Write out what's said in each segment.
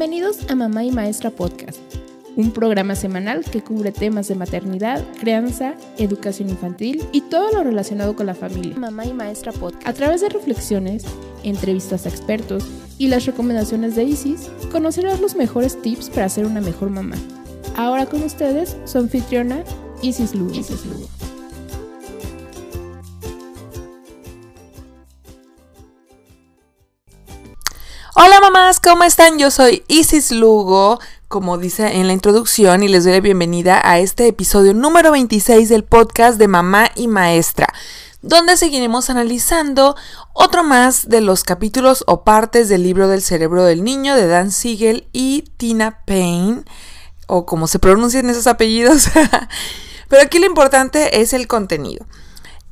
Bienvenidos a Mamá y Maestra Podcast, un programa semanal que cubre temas de maternidad, crianza, educación infantil y todo lo relacionado con la familia. Mamá y Maestra Podcast. A través de reflexiones, entrevistas a expertos y las recomendaciones de Isis, conocerás los mejores tips para ser una mejor mamá. Ahora con ustedes, su anfitriona Isis Lugo. Isis Lugo. ¿Cómo están? Yo soy Isis Lugo, como dice en la introducción, y les doy la bienvenida a este episodio número 26 del podcast de Mamá y Maestra, donde seguiremos analizando otro más de los capítulos o partes del libro del cerebro del niño de Dan Siegel y Tina Payne, o como se pronuncian esos apellidos. Pero aquí lo importante es el contenido.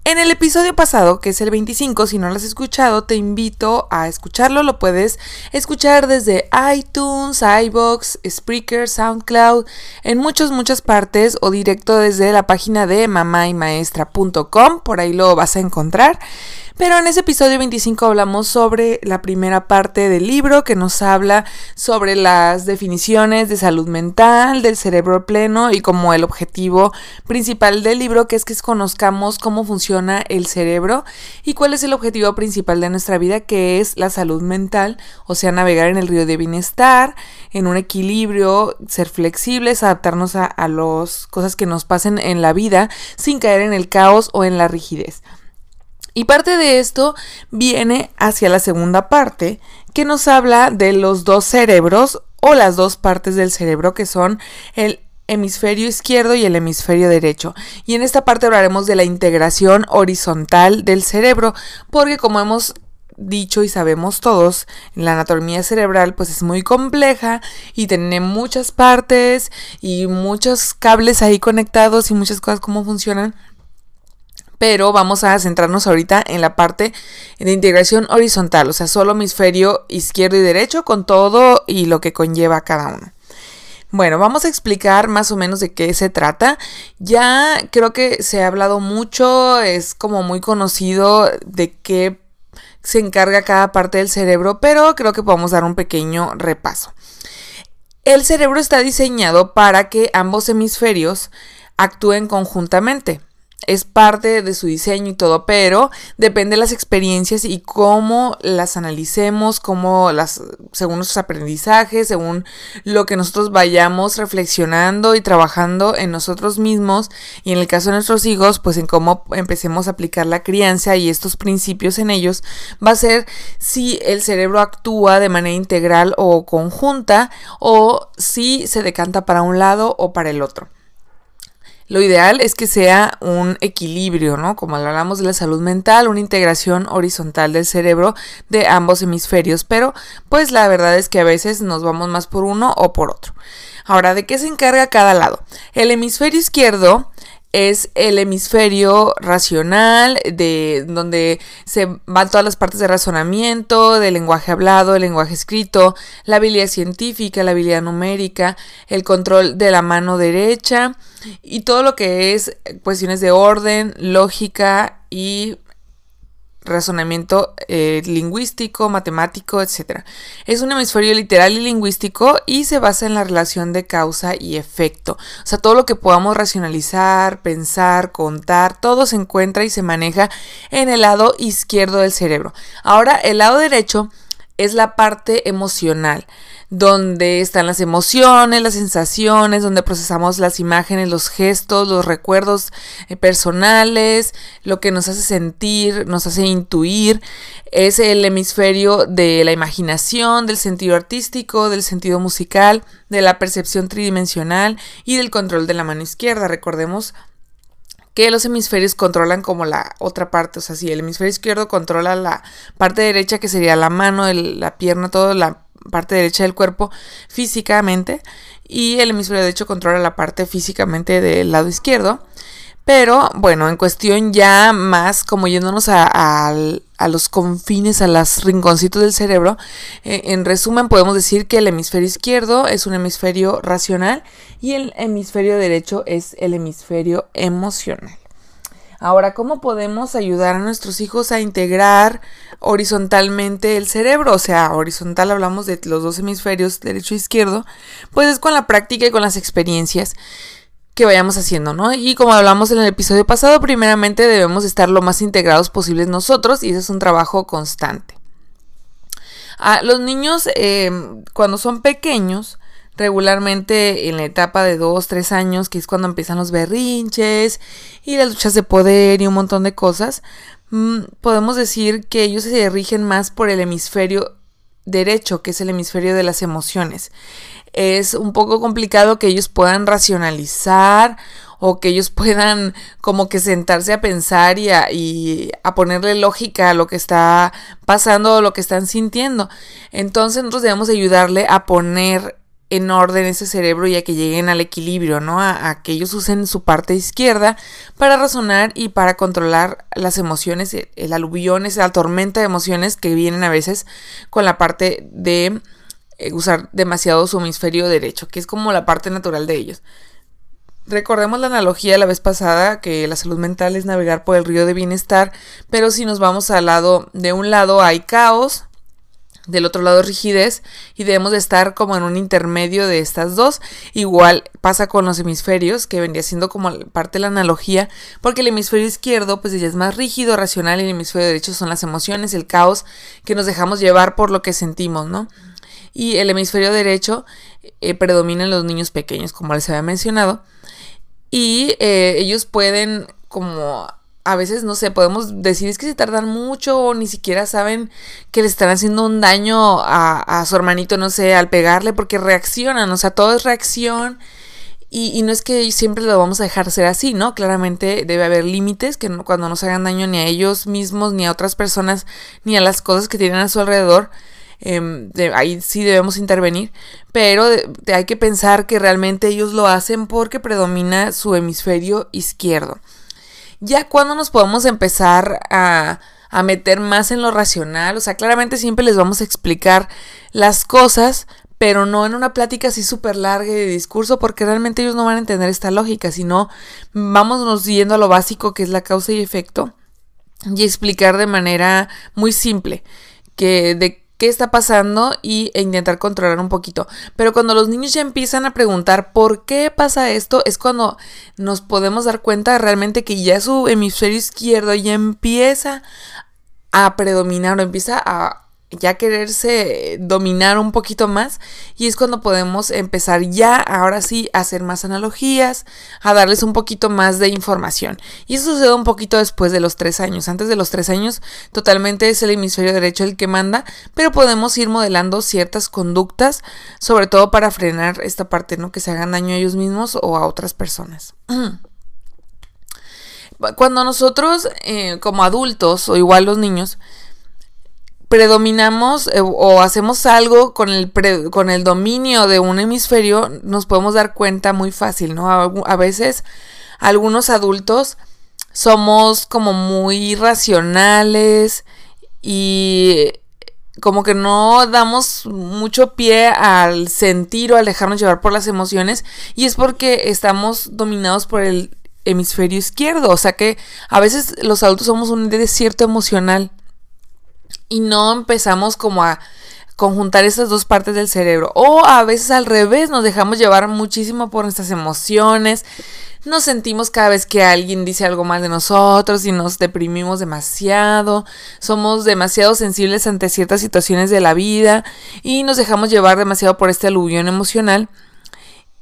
En el episodio pasado, que es el 25, si no lo has escuchado, te invito a escucharlo. Lo puedes escuchar desde iTunes, iBox, Spreaker, SoundCloud, en muchas, muchas partes o directo desde la página de mamaymaestra.com. Por ahí lo vas a encontrar. Pero en ese episodio 25 hablamos sobre la primera parte del libro que nos habla sobre las definiciones de salud mental, del cerebro pleno y como el objetivo principal del libro que es que conozcamos cómo funciona el cerebro y cuál es el objetivo principal de nuestra vida que es la salud mental, o sea, navegar en el río de bienestar, en un equilibrio, ser flexibles, adaptarnos a, las cosas que nos pasen en la vida sin caer en el caos o en la rigidez. Y parte de esto viene hacia la segunda parte, que nos habla de los dos cerebros o las dos partes del cerebro que son el hemisferio izquierdo y el hemisferio derecho. Y en esta parte hablaremos de la integración horizontal del cerebro, porque como hemos dicho y sabemos todos, la anatomía cerebral pues es muy compleja y tiene muchas partes y muchos cables ahí conectados y muchas cosas cómo funcionan pero vamos a centrarnos ahorita en la parte de integración horizontal, o sea, solo hemisferio izquierdo y derecho con todo y lo que conlleva cada uno. Bueno, vamos a explicar más o menos de qué se trata. Ya creo que se ha hablado mucho, es como muy conocido de qué se encarga cada parte del cerebro, pero creo que podemos dar un pequeño repaso. El cerebro está diseñado para que ambos hemisferios actúen conjuntamente es parte de su diseño y todo, pero depende de las experiencias y cómo las analicemos, cómo las, según nuestros aprendizajes, según lo que nosotros vayamos reflexionando y trabajando en nosotros mismos y en el caso de nuestros hijos, pues en cómo empecemos a aplicar la crianza y estos principios en ellos, va a ser si el cerebro actúa de manera integral o conjunta o si se decanta para un lado o para el otro. Lo ideal es que sea un equilibrio, ¿no? Como hablamos de la salud mental, una integración horizontal del cerebro de ambos hemisferios, pero pues la verdad es que a veces nos vamos más por uno o por otro. Ahora, ¿de qué se encarga cada lado? El hemisferio izquierdo es el hemisferio racional, de donde se van todas las partes de razonamiento, del lenguaje hablado, el lenguaje escrito, la habilidad científica, la habilidad numérica, el control de la mano derecha y todo lo que es cuestiones de orden, lógica y razonamiento eh, lingüístico, matemático, etc. Es un hemisferio literal y lingüístico y se basa en la relación de causa y efecto. O sea, todo lo que podamos racionalizar, pensar, contar, todo se encuentra y se maneja en el lado izquierdo del cerebro. Ahora, el lado derecho es la parte emocional donde están las emociones, las sensaciones, donde procesamos las imágenes, los gestos, los recuerdos eh, personales, lo que nos hace sentir, nos hace intuir. Es el hemisferio de la imaginación, del sentido artístico, del sentido musical, de la percepción tridimensional y del control de la mano izquierda. Recordemos que los hemisferios controlan como la otra parte, o sea, si el hemisferio izquierdo controla la parte derecha que sería la mano, la pierna, todo la parte derecha del cuerpo físicamente y el hemisferio derecho controla la parte físicamente del lado izquierdo. Pero bueno, en cuestión ya más como yéndonos a, los confines, a los rinconcitos del cerebro, eh, en resumen podemos decir que el hemisferio izquierdo es un hemisferio racional y el hemisferio derecho es el hemisferio emocional. Ahora, ¿cómo podemos ayudar a nuestros hijos a integrar horizontalmente el cerebro? O sea, horizontal hablamos de los dos hemisferios, derecho e izquierdo, pues es con la práctica y con las experiencias que vayamos haciendo, ¿no? Y como hablamos en el episodio pasado, primeramente debemos estar lo más integrados posibles nosotros y ese es un trabajo constante. Ah, los niños, em, cuando son pequeños, regularmente en la etapa de 2, 3 años, que es cuando empiezan los berrinches y las luchas de poder y un montón de cosas, mm, podemos decir que ellos se rigen más por el hemisferio derecho, que es el hemisferio de las emociones es un poco complicado que ellos puedan racionalizar o que ellos puedan como que sentarse a pensar y a, y a ponerle lógica a lo que está pasando o lo que están sintiendo. Entonces nosotros debemos ayudarle a poner en orden ese cerebro y a que lleguen al equilibrio, ¿no? A, que ellos usen su parte izquierda para razonar y para controlar las emociones, el, el aluvión, esa tormenta de emociones que vienen a veces con la parte de eh, usar demasiado su hemisferio derecho, que es como la parte natural de ellos. Recordemos la analogía la vez pasada, que la salud mental es navegar por el río de bienestar, pero si nos vamos al lado, de un lado hay caos, del otro lado rigidez, y debemos de estar como en un intermedio de estas dos. Igual pasa con los hemisferios, que vendría siendo como parte de la analogía, porque el hemisferio izquierdo pues ya es más rígido, racional, y el hemisferio derecho son las emociones, el caos, que nos dejamos llevar por lo que sentimos, ¿no? y el hemisferio derecho eh, predomina en los niños pequeños, como les había mencionado. Y eh, ellos pueden como a veces, no sé, podemos decir es que se tardan mucho o ni siquiera saben que le están haciendo un daño a, su hermanito, no sé, al pegarle porque reaccionan, o sea, todo es reacción. Y, no es que siempre lo vamos a dejar ser así, ¿no? Claramente debe haber límites que cuando no se hagan daño ni a ellos mismos, ni a otras personas, ni a las cosas que tienen a su alrededor, Em, ahí sí debemos intervenir, pero hay que pensar que realmente ellos lo hacen porque predomina su hemisferio izquierdo. Ya cuando nos podemos empezar a, a meter más en lo racional, o sea, claramente siempre les vamos a explicar las cosas, pero no en una plática así súper larga de discurso, porque realmente ellos no van a entender esta lógica, sino vámonos yendo a lo básico que es la causa y efecto y explicar de manera muy simple que de qué está pasando y, e intentar controlar un poquito. Pero cuando los niños ya empiezan a preguntar por qué pasa esto, es cuando nos podemos dar cuenta realmente que ya su hemisferio izquierdo ya empieza a predominar o empieza a ya quererse dominar un poquito más y es cuando podemos empezar ya ahora sí a hacer más analogías, a darles un poquito más de información. Y eso sucede un poquito después de los tres años. Antes de los tres años totalmente es el hemisferio derecho el que manda, pero podemos ir modelando ciertas conductas, sobre todo para frenar esta parte, ¿no? Que se hagan daño a ellos mismos o a otras personas. Cuando nosotros eh, como adultos o igual los niños, predominamos eh, o hacemos algo con el, con el dominio de un hemisferio, nos podemos dar cuenta muy fácil, ¿no? A, veces algunos adultos somos como muy racionales y como que no damos mucho pie al sentir o al dejarnos llevar por las emociones y es porque estamos dominados por el hemisferio izquierdo, o sea que a veces los adultos somos un desierto emocional y no empezamos como a conjuntar esas dos partes del cerebro. O a veces al revés, nos dejamos llevar muchísimo por nuestras emociones. Nos sentimos cada vez que alguien dice algo mal de nosotros y nos deprimimos demasiado. Somos demasiado sensibles ante ciertas situaciones de la vida y nos dejamos llevar demasiado por este aluvión emocional.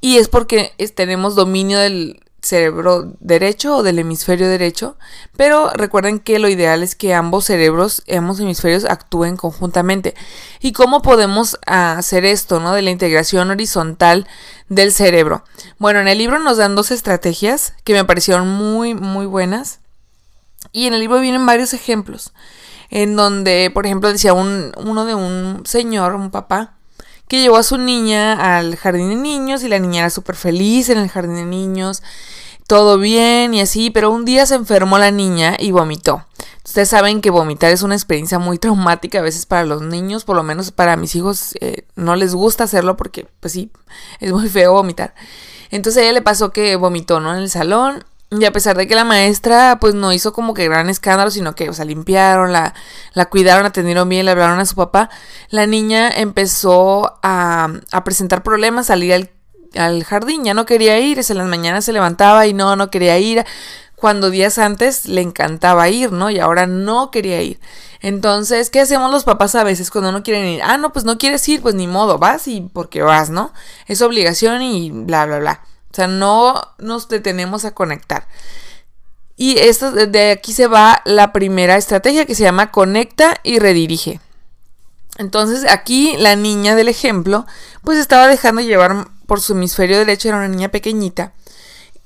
Y es porque tenemos dominio del, cerebro derecho o del hemisferio derecho, pero recuerden que lo ideal es que ambos cerebros, ambos hemisferios actúen conjuntamente. ¿Y cómo podemos hacer esto, no? De la integración horizontal del cerebro. Bueno, en el libro nos dan dos estrategias que me parecieron muy, muy buenas. Y en el libro vienen varios ejemplos, en donde, por ejemplo, decía un, uno de un señor, un papá, que llevó a su niña al jardín de niños y la niña era súper feliz en el jardín de niños, todo bien y así, pero un día se enfermó la niña y vomitó. Ustedes saben que vomitar es una experiencia muy traumática a veces para los niños, por lo menos para mis hijos eh, no les gusta hacerlo porque, pues sí, es muy feo vomitar. Entonces a ella le pasó que vomitó, ¿no? En el salón Y a pesar de que la maestra pues no hizo como que gran escándalo, sino que, o sea, limpiaron, la, la cuidaron, atendieron bien, le hablaron a su papá, la niña empezó a, a presentar problemas, salir al, al jardín, ya no quería ir, en las mañanas se levantaba y no, no quería ir, cuando días antes le encantaba ir, ¿no? Y ahora no quería ir. Entonces, ¿qué hacemos los papás a veces cuando no quieren ir? Ah, no, pues no quieres ir, pues ni modo, vas y porque vas, ¿no? Es obligación y bla, bla, bla. Sea, no nos detenemos a conectar. Y esto, de aquí se va la primera estrategia que se llama conecta y redirige. Entonces aquí la niña del ejemplo pues estaba dejando llevar por su hemisferio derecho, era una niña pequeñita,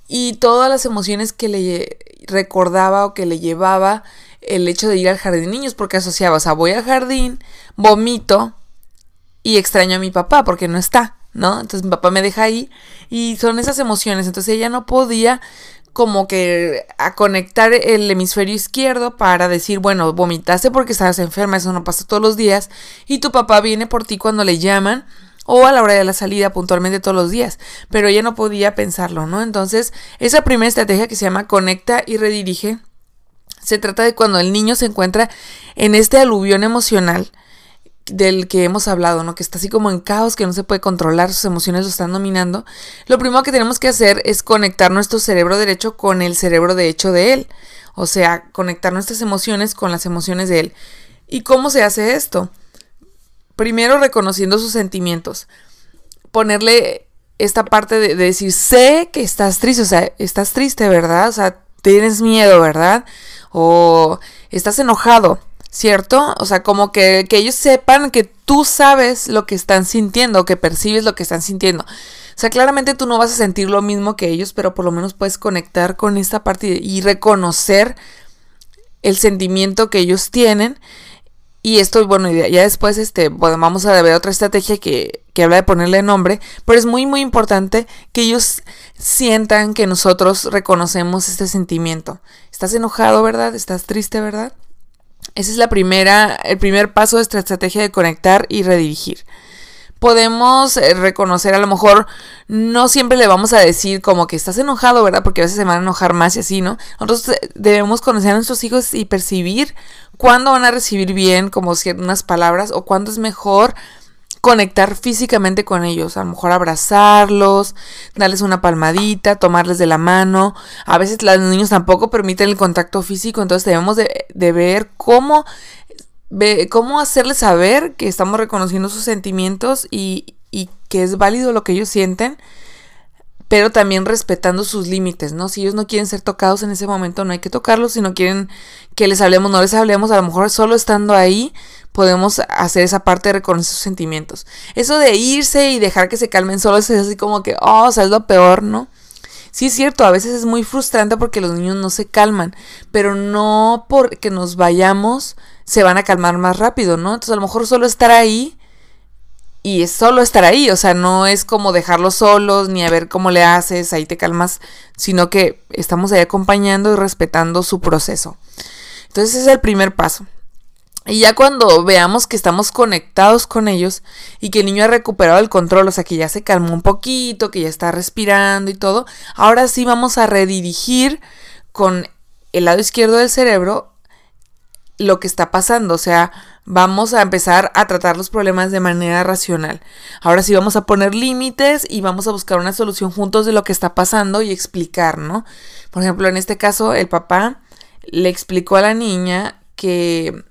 y todas las emociones que le recordaba o que le llevaba el hecho de ir al jardín de niños, porque asociaba, o sea, voy al jardín, vomito y extraño a mi papá porque no está. ¿No? Entonces mi papá me deja ahí y son esas emociones. Entonces ella no podía como que a conectar el hemisferio izquierdo para decir, bueno, vomitaste porque estabas enferma, eso no pasa todos los días, y tu papá viene por ti cuando le llaman o a la hora de la salida puntualmente todos los días, pero ella no podía pensarlo, ¿no? Entonces, esa primera estrategia que se llama conecta y redirige, se trata de cuando el niño se encuentra en este aluvión emocional, del que hemos hablado, ¿no? Que está así como en caos, que no se puede controlar, sus emociones lo están dominando. Lo primero que tenemos que hacer es conectar nuestro cerebro derecho con el cerebro derecho de él. O sea, conectar nuestras emociones con las emociones de él. ¿Y cómo se hace esto? Primero reconociendo sus sentimientos. Ponerle esta parte de, de decir, sé que estás triste, o sea, estás triste, ¿verdad? O sea, tienes miedo, ¿verdad? O estás enojado ¿cierto? O sea, como que, ellos sepan que tú sabes lo que están sintiendo, que percibes lo que están sintiendo. O sea, claramente tú no vas a sentir lo mismo que ellos, pero por lo menos puedes conectar con esta parte y reconocer el sentimiento que ellos tienen. Y esto, bueno, ya después este, vamos a ver otra estrategia que, que habla de ponerle nombre, pero es muy, muy importante que ellos sientan que nosotros reconocemos este sentimiento. Estás enojado, ¿verdad? Estás triste, ¿verdad? Ese es la primera, el primer paso de esta estrategia de conectar y redirigir. Podemos eh, reconocer, a lo mejor no siempre le vamos a decir como que estás enojado, ¿verdad? Porque a veces se van a enojar más y así, ¿no? Nosotros eh, debemos conocer a nuestros hijos y percibir cuándo van a recibir bien como unas palabras o cuándo es mejor conectar físicamente con ellos, a lo mejor abrazarlos, darles una palmadita, tomarles de la mano. A veces los niños tampoco permiten el contacto físico, entonces debemos de, ver cómo, cómo hacerles saber que estamos reconociendo sus sentimientos y, y que es válido lo que ellos sienten pero también respetando sus límites, ¿no? Si ellos no quieren ser tocados en ese momento, no hay que tocarlos, si no quieren que les hablemos, no les hablemos, a lo mejor solo estando ahí podemos hacer esa parte de reconocer sus sentimientos. Eso de irse y dejar que se calmen solos es así como que, oh, o sea, es lo peor, ¿no? Sí es cierto, a veces es muy frustrante porque los niños no se calman, pero no porque nos vayamos se van a calmar más rápido, ¿no? Entonces a lo mejor solo estar ahí y es solo estar ahí, o sea, no es como dejarlos solos ni a ver cómo le haces, ahí te calmas, sino que estamos ahí acompañando y respetando su proceso. Entonces ese es el primer paso. Y ya cuando veamos que estamos conectados con ellos y que el niño ha recuperado el control, o sea, que ya se calmó un poquito, que ya está respirando y todo, ahora sí vamos a redirigir con el lado izquierdo del cerebro lo que está pasando, o sea, vamos a empezar a tratar los problemas de manera racional. Ahora sí vamos a poner límites y vamos a buscar una solución juntos de lo que está pasando y explicar, ¿no? Por ejemplo, en este caso, el papá le explicó a la niña que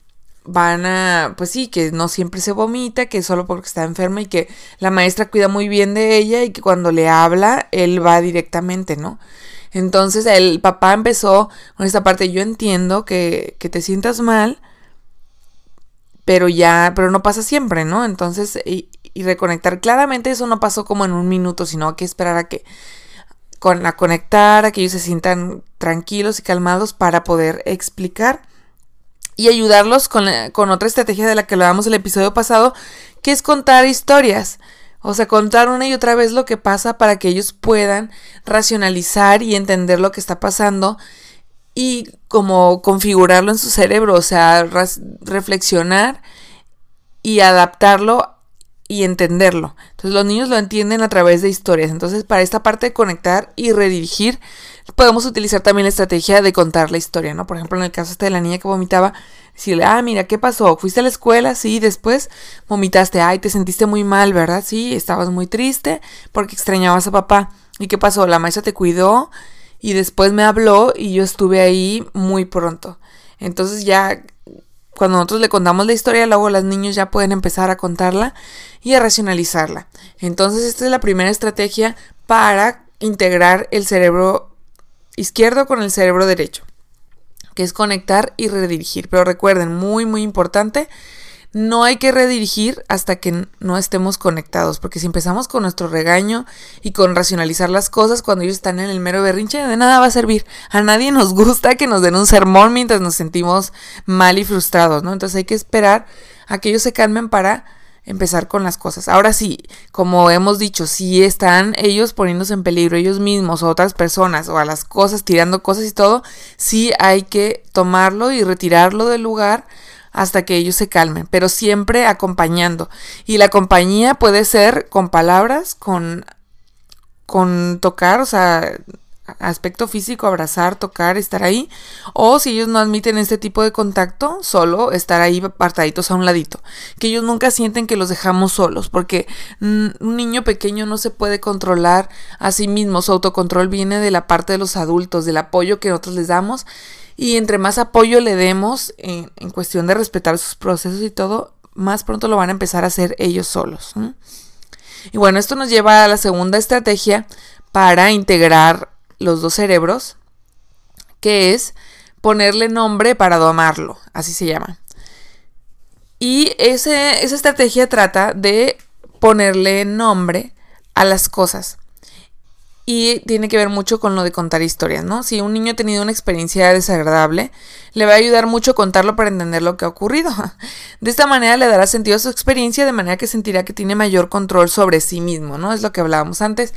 van a, pues sí, que no siempre se vomita, que solo porque está enferma y que la maestra cuida muy bien de ella y que cuando le habla, él va directamente, ¿no? Entonces el papá empezó con esta parte, yo entiendo que, que te sientas mal, pero ya, pero no pasa siempre, ¿no? Entonces, y, y, reconectar, claramente eso no pasó como en un minuto, sino hay que esperar a que, con, a conectar, a que ellos se sientan tranquilos y calmados para poder explicar y ayudarlos con, con otra estrategia de la que hablábamos el episodio pasado, que es contar historias. O sea, contar una y otra vez lo que pasa para que ellos puedan racionalizar y entender lo que está pasando y como configurarlo en su cerebro, o sea, reflexionar y adaptarlo y entenderlo. Entonces los niños lo entienden a través de historias. Entonces para esta parte de conectar y redirigir, podemos utilizar también la estrategia de contar la historia, ¿no? Por ejemplo, en el caso este de la niña que vomitaba, decirle, ah, mira, ¿qué pasó? ¿Fuiste a la escuela? Sí, después vomitaste, ay, te sentiste muy mal, ¿verdad? Sí, estabas muy triste porque extrañabas a papá. ¿Y qué pasó? La maestra te cuidó y después me habló y yo estuve ahí muy pronto. Entonces ya cuando nosotros le contamos la historia, luego los niños ya pueden empezar a contarla y a racionalizarla. Entonces esta es la primera estrategia para integrar el cerebro izquierdo con el cerebro derecho, que es conectar y redirigir. Pero recuerden, muy, muy importante, no hay que redirigir hasta que no estemos conectados, porque si empezamos con nuestro regaño y con racionalizar las cosas cuando ellos están en el mero berrinche, de nada va a servir. A nadie nos gusta que nos den un sermón mientras nos sentimos mal y frustrados, ¿no? Entonces hay que esperar a que ellos se calmen para empezar con las cosas. Ahora sí, como hemos dicho, si están ellos poniéndose en peligro ellos mismos o otras personas o a las cosas, tirando cosas y todo, sí hay que tomarlo y retirarlo del lugar hasta que ellos se calmen, pero siempre acompañando. Y la compañía puede ser con palabras, con, con tocar, o sea, aspecto físico, abrazar, tocar, estar ahí. O si ellos no admiten este tipo de contacto, solo estar ahí apartaditos a un ladito. Que ellos nunca sienten que los dejamos solos, porque un niño pequeño no se puede controlar a sí mismo. Su autocontrol viene de la parte de los adultos, del apoyo que nosotros les damos. Y entre más apoyo le demos en, cuestión de respetar sus procesos y todo, más pronto lo van a empezar a hacer ellos solos. Y bueno, esto nos lleva a la segunda estrategia para integrar los dos cerebros, que es ponerle nombre para domarlo, así se llama. Y esa estrategia trata de ponerle nombre a las cosas. Y tiene que ver mucho con lo de contar historias, ¿no? Si un niño ha tenido una experiencia desagradable, le va a ayudar mucho contarlo para entender lo que ha ocurrido. De esta manera le dará sentido a su experiencia, de manera que sentirá que tiene mayor control sobre sí mismo, ¿no? Es lo que hablábamos antes.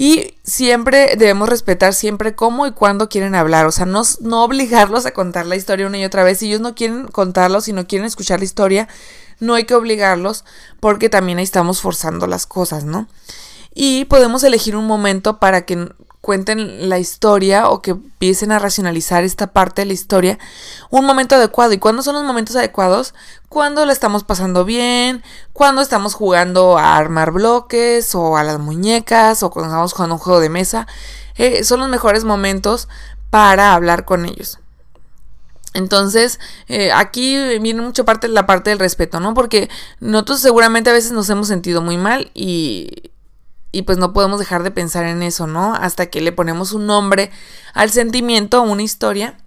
Y siempre debemos respetar siempre cómo y cuándo quieren hablar. O sea, no, no obligarlos a contar la historia una y otra vez. Si ellos no quieren contarlo, si no quieren escuchar la historia, no hay que obligarlos porque también ahí estamos forzando las cosas, ¿no? Y podemos elegir un momento para que cuenten la historia o que empiecen a racionalizar esta parte de la historia, un momento adecuado. ¿Y cuándo son los momentos adecuados? Cuando la estamos pasando bien, cuando estamos jugando a armar bloques o a las muñecas o cuando estamos jugando un juego de mesa. Eh, son los mejores momentos para hablar con ellos. Entonces, eh, aquí viene mucho parte la parte del respeto, ¿no? Porque nosotros seguramente a veces nos hemos sentido muy mal y, y pues no podemos dejar de pensar en eso, ¿no? Hasta que le ponemos un nombre al sentimiento, una historia.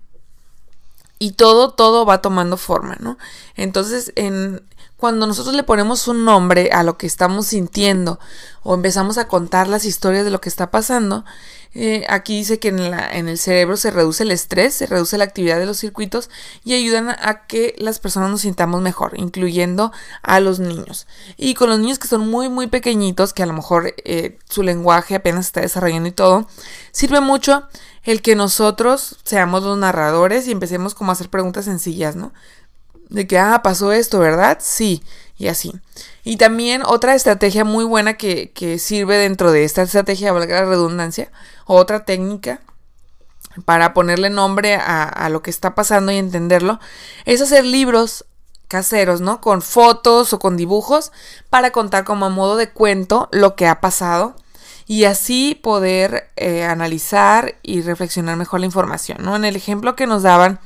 Y todo, todo va tomando forma, ¿no? Entonces, en, cuando nosotros le ponemos un nombre a lo que estamos sintiendo o empezamos a contar las historias de lo que está pasando, eh, aquí dice que en, el cerebro se reduce el estrés, se reduce la actividad de los circuitos y ayudan a que las personas nos sintamos mejor, incluyendo a los niños. Y con los niños que son muy, muy pequeñitos, que a lo mejor eh, su lenguaje apenas está desarrollando y todo, sirve mucho el que nosotros seamos los narradores y empecemos como a hacer preguntas sencillas, ¿no? De que, ah, pasó esto, ¿verdad? Sí, y así. Y también otra estrategia muy buena que, sirve dentro de esta estrategia, valga la redundancia, otra técnica para ponerle nombre a, lo que está pasando y entenderlo, es hacer libros caseros, ¿no? Con fotos o con dibujos para contar como a modo de cuento lo que ha pasado y así poder eh, analizar y reflexionar mejor la información, ¿no? En el ejemplo que nos daban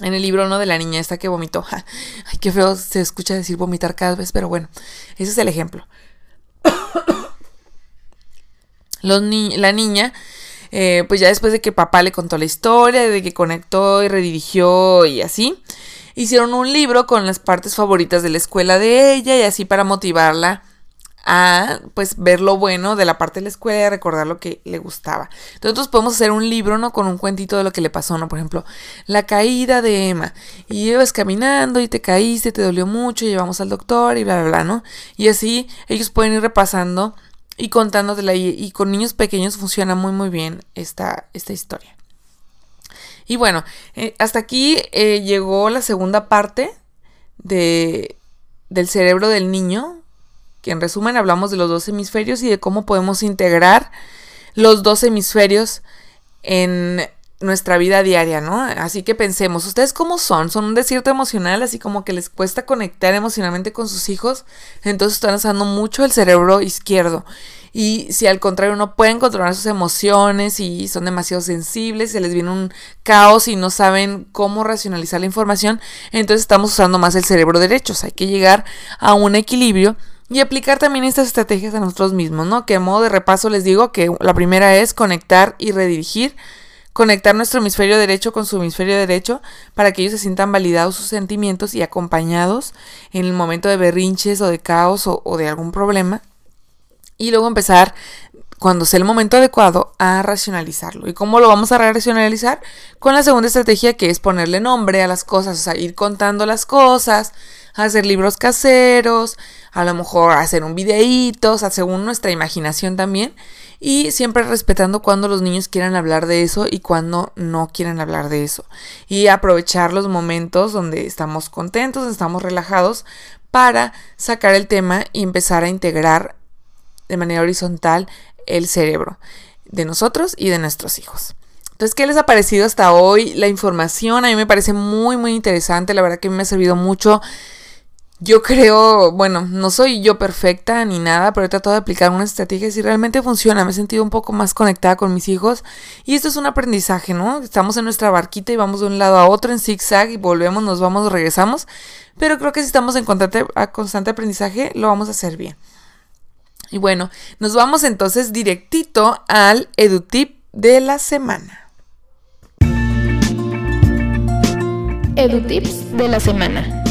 en el libro, ¿no? De la niña esta que vomitó. Ay, qué feo se escucha decir vomitar cada vez, pero bueno, ese es el ejemplo. La niña, eh, pues ya después de que papá le contó la historia, de que conectó y redirigió y así, hicieron un libro con las partes favoritas de la escuela de ella y así para motivarla a pues ver lo bueno de la parte de la escuela y recordar lo que le gustaba. Entonces podemos hacer un libro, ¿no? Con un cuentito de lo que le pasó, ¿no? Por ejemplo, la caída de Emma. Y ibas caminando y te caíste, te dolió mucho, y llevamos al doctor y bla, bla, bla, ¿no? Y así ellos pueden ir repasando y contándotela. Y, y con niños pequeños funciona muy, muy bien esta, esta historia. Y bueno, eh, hasta aquí eh, llegó la segunda parte de, del cerebro del niño, que en resumen hablamos de los dos hemisferios y de cómo podemos integrar los dos hemisferios en nuestra vida diaria, ¿no? Así que pensemos, ¿ustedes cómo son? ¿Son un desierto emocional, así como que les cuesta conectar emocionalmente con sus hijos? Entonces están usando mucho el cerebro izquierdo. Y si al contrario no pueden controlar sus emociones y son demasiado sensibles, se les viene un caos y no saben cómo racionalizar la información, entonces estamos usando más el cerebro derecho. O sea, hay que llegar a un equilibrio y aplicar también estas estrategias a nosotros mismos, ¿no? Que a modo de repaso les digo que la primera es conectar y redirigir conectar nuestro hemisferio derecho con su hemisferio derecho para que ellos se sientan validados sus sentimientos y acompañados en el momento de berrinches o de caos o, de algún problema. Y luego empezar, cuando sea el momento adecuado, a racionalizarlo. ¿Y cómo lo vamos a racionalizar? Con la segunda estrategia que es ponerle nombre a las cosas, o sea, ir contando las cosas, hacer libros caseros, a lo mejor hacer un videíto, o sea, según nuestra imaginación también y siempre respetando cuando los niños quieran hablar de eso y cuando no quieran hablar de eso. Y aprovechar los momentos donde estamos contentos, estamos relajados para sacar el tema y empezar a integrar de manera horizontal el cerebro de nosotros y de nuestros hijos. Entonces, ¿qué les ha parecido hasta hoy la información? A mí me parece muy, muy interesante. La verdad que me ha servido mucho yo creo, bueno, no soy yo perfecta ni nada, pero he tratado de aplicar unas estrategias y realmente funciona. Me he sentido un poco más conectada con mis hijos y esto es un aprendizaje, ¿no? Estamos en nuestra barquita y vamos de un lado a otro en zigzag y volvemos, nos vamos, regresamos. Pero creo que si estamos en constante aprendizaje, lo vamos a hacer bien. Y bueno, nos vamos entonces directito al EduTip de la semana. EduTips de la semana.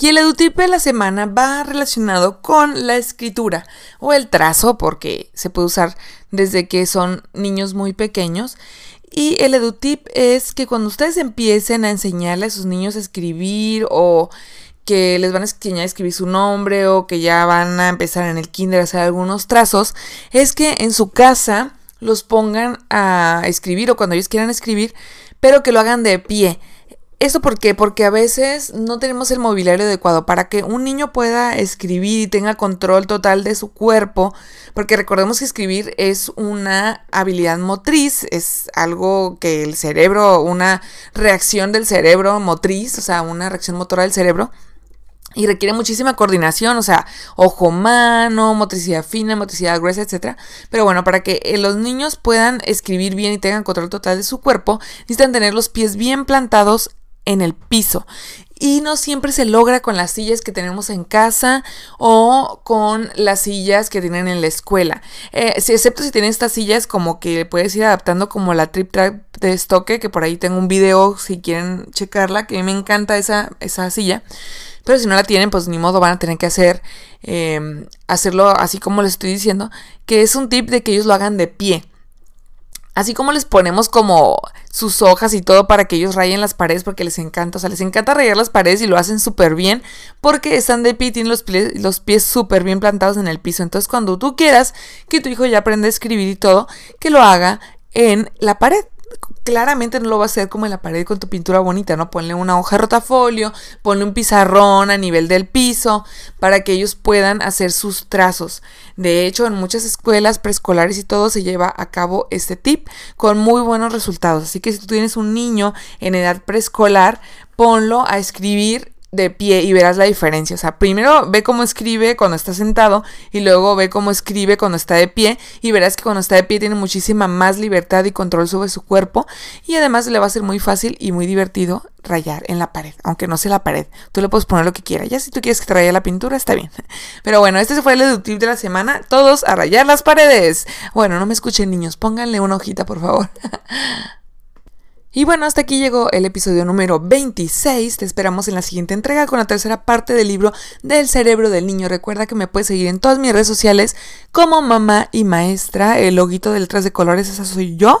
Y el edutip de la semana va relacionado con la escritura o el trazo, porque se puede usar desde que son niños muy pequeños. Y el edutip es que cuando ustedes empiecen a enseñarle a sus niños a escribir o que les van a enseñar a escribir su nombre o que ya van a empezar en el kinder a hacer algunos trazos, es que en su casa los pongan a escribir o cuando ellos quieran escribir, pero que lo hagan de pie. ¿Eso por qué? Porque a veces no tenemos el mobiliario adecuado para que un niño pueda escribir y tenga control total de su cuerpo, porque recordemos que escribir es una habilidad motriz, es algo que el cerebro, una reacción del cerebro motriz, o sea, una reacción motora del cerebro, y requiere muchísima coordinación, o sea, ojo-mano, motricidad fina, motricidad gruesa, etc. Pero bueno, para que eh, los niños puedan escribir bien y tengan control total de su cuerpo, necesitan tener los pies bien plantados en el piso. Y no siempre se logra con las sillas que tenemos en casa o con las sillas que tienen en la escuela. Eh, excepto si tienen estas sillas como que puedes ir adaptando como la trip track de estoque, que por ahí tengo un video si quieren checarla, que a mí me encanta esa, esa silla. Pero si no la tienen, pues ni modo van a tener que hacer, em, hacerlo así como les estoy diciendo, que es un tip de que ellos lo hagan de pie. Así como les ponemos como sus hojas y todo para que ellos rayen las paredes porque les encanta. O sea, les encanta rayar las paredes y lo hacen súper bien porque están de pie tienen los los pies súper bien plantados en el piso. Entonces, cuando tú quieras que tu hijo ya aprenda a escribir y todo, que lo haga en la pared claramente no lo va a hacer como en la pared con tu pintura bonita, ¿no? Ponle una hoja rotafolio, ponle un pizarrón a nivel del piso para que ellos puedan hacer sus trazos. De hecho, en muchas escuelas preescolares y todo se lleva a cabo este tip con muy buenos resultados. Así que si tú tienes un niño en edad preescolar, ponlo a escribir de pie y verás la diferencia. O sea, primero ve cómo escribe cuando está sentado y luego ve cómo escribe cuando está de pie y verás que cuando está de pie tiene muchísima más libertad y control sobre su cuerpo y además le va a ser muy fácil y muy divertido rayar en la pared, aunque no sea la pared. Tú le puedes poner lo que quieras. Ya si tú quieres que te la pintura, está bien. Pero bueno, este fue el deductivo de la semana. Todos a rayar las paredes. Bueno, no me escuchen niños, pónganle una hojita, por favor. Y bueno, hasta aquí llegó el episodio número 26. Te esperamos en la siguiente entrega con la tercera parte del libro del cerebro del niño. Recuerda que me puedes seguir en todas mis redes sociales como mamá y maestra. El loguito de letras de colores, esa soy yo.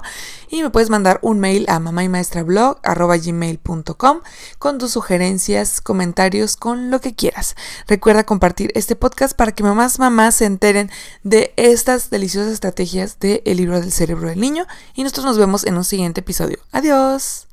Y me puedes mandar un mail a mamá y maestra blog gmail.com con tus sugerencias, comentarios, con lo que quieras. Recuerda compartir este podcast para que mamás, mamás se enteren de estas deliciosas estrategias del libro del cerebro del niño. Y nosotros nos vemos en un siguiente episodio. Adiós.